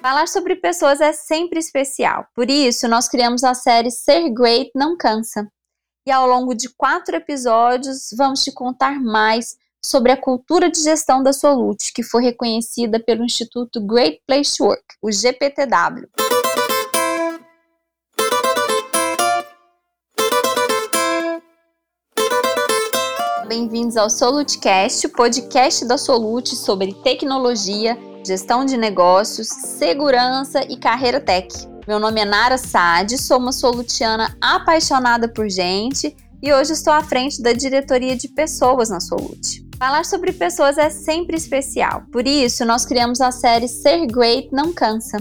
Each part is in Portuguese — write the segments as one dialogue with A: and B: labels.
A: Falar sobre pessoas é sempre especial, por isso nós criamos a série Ser Great Não Cansa. E ao longo de quatro episódios, vamos te contar mais sobre a cultura de gestão da Solute, que foi reconhecida pelo Instituto Great Place to Work, o GPTW. Bem-vindos ao Solutecast, podcast da Solute sobre tecnologia, gestão de negócios, segurança e carreira tech. Meu nome é Nara Sade, sou uma solutiana apaixonada por gente e hoje estou à frente da diretoria de pessoas na Solute. Falar sobre pessoas é sempre especial, por isso nós criamos a série Ser Great Não Cansa.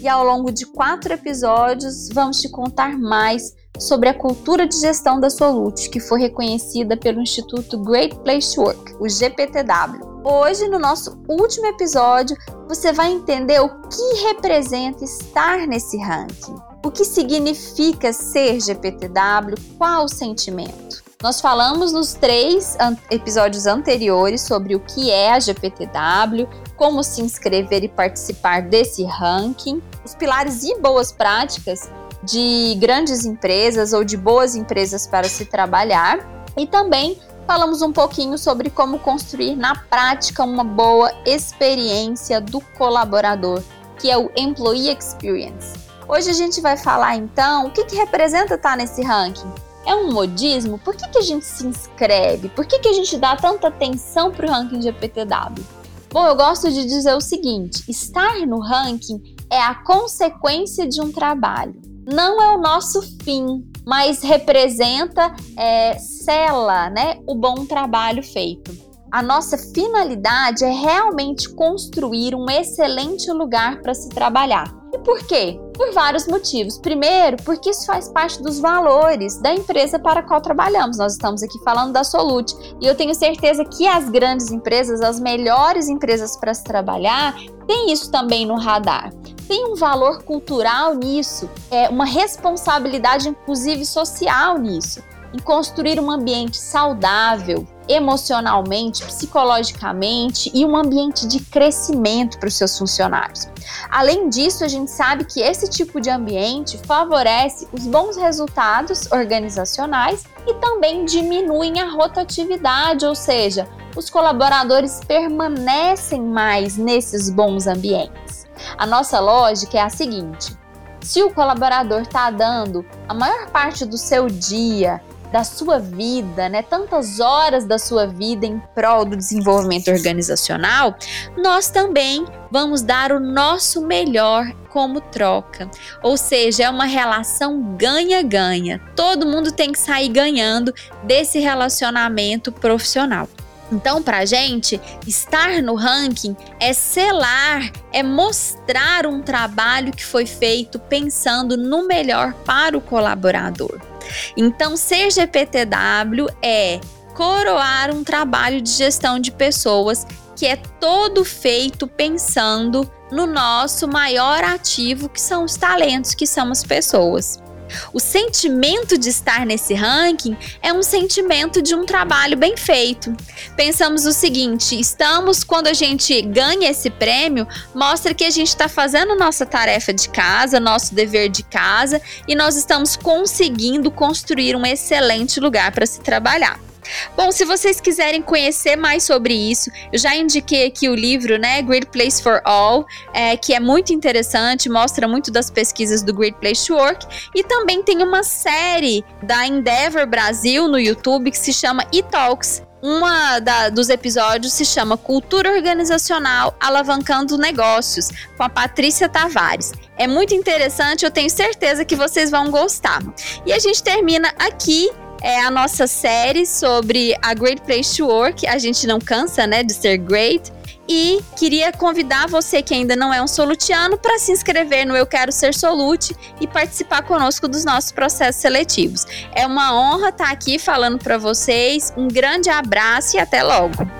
A: E ao longo de quatro episódios vamos te contar mais sobre a cultura de gestão da Solute, que foi reconhecida pelo Instituto Great Place to Work, o GPTW. Hoje, no nosso último episódio, você vai entender o que representa estar nesse ranking. O que significa ser GPTW? Qual o sentimento? Nós falamos nos três an episódios anteriores sobre o que é a GPTW, como se inscrever e participar desse ranking, os pilares e boas práticas de grandes empresas ou de boas empresas para se trabalhar e também falamos um pouquinho sobre como construir na prática uma boa experiência do colaborador, que é o Employee Experience. Hoje a gente vai falar então o que, que representa estar nesse ranking. É um modismo? Por que, que a gente se inscreve? Por que, que a gente dá tanta atenção para o ranking de EPTW? Bom, eu gosto de dizer o seguinte: estar no ranking é a consequência de um trabalho não é o nosso fim, mas representa, é, sela né, o bom trabalho feito. A nossa finalidade é realmente construir um excelente lugar para se trabalhar. E por quê? Por vários motivos. Primeiro, porque isso faz parte dos valores da empresa para a qual trabalhamos. Nós estamos aqui falando da Solute e eu tenho certeza que as grandes empresas, as melhores empresas para se trabalhar, têm isso também no radar tem um valor cultural nisso, é uma responsabilidade, inclusive social, nisso, em construir um ambiente saudável, emocionalmente, psicologicamente e um ambiente de crescimento para os seus funcionários. Além disso, a gente sabe que esse tipo de ambiente favorece os bons resultados organizacionais e também diminuem a rotatividade, ou seja, os colaboradores permanecem mais nesses bons ambientes. A nossa lógica é a seguinte: se o colaborador está dando a maior parte do seu dia, da sua vida, né, tantas horas da sua vida em prol do desenvolvimento organizacional, nós também vamos dar o nosso melhor como troca. Ou seja, é uma relação ganha-ganha. Todo mundo tem que sair ganhando desse relacionamento profissional. Então, para a gente, estar no ranking é selar, é mostrar um trabalho que foi feito pensando no melhor para o colaborador. Então, ser GPTW é coroar um trabalho de gestão de pessoas que é todo feito pensando no nosso maior ativo, que são os talentos, que são as pessoas. O sentimento de estar nesse ranking é um sentimento de um trabalho bem feito. Pensamos o seguinte: estamos, quando a gente ganha esse prêmio, mostra que a gente está fazendo nossa tarefa de casa, nosso dever de casa e nós estamos conseguindo construir um excelente lugar para se trabalhar. Bom, se vocês quiserem conhecer mais sobre isso, eu já indiquei aqui o livro, né, Great Place for All, é, que é muito interessante, mostra muito das pesquisas do Great Place to Work, e também tem uma série da Endeavor Brasil no YouTube que se chama e-Talks, uma da, dos episódios se chama Cultura Organizacional Alavancando Negócios, com a Patrícia Tavares. É muito interessante, eu tenho certeza que vocês vão gostar. E a gente termina aqui é a nossa série sobre a Great Place to Work. A gente não cansa, né, de ser great. E queria convidar você que ainda não é um solutiano para se inscrever no Eu Quero Ser Solute e participar conosco dos nossos processos seletivos. É uma honra estar aqui falando para vocês. Um grande abraço e até logo.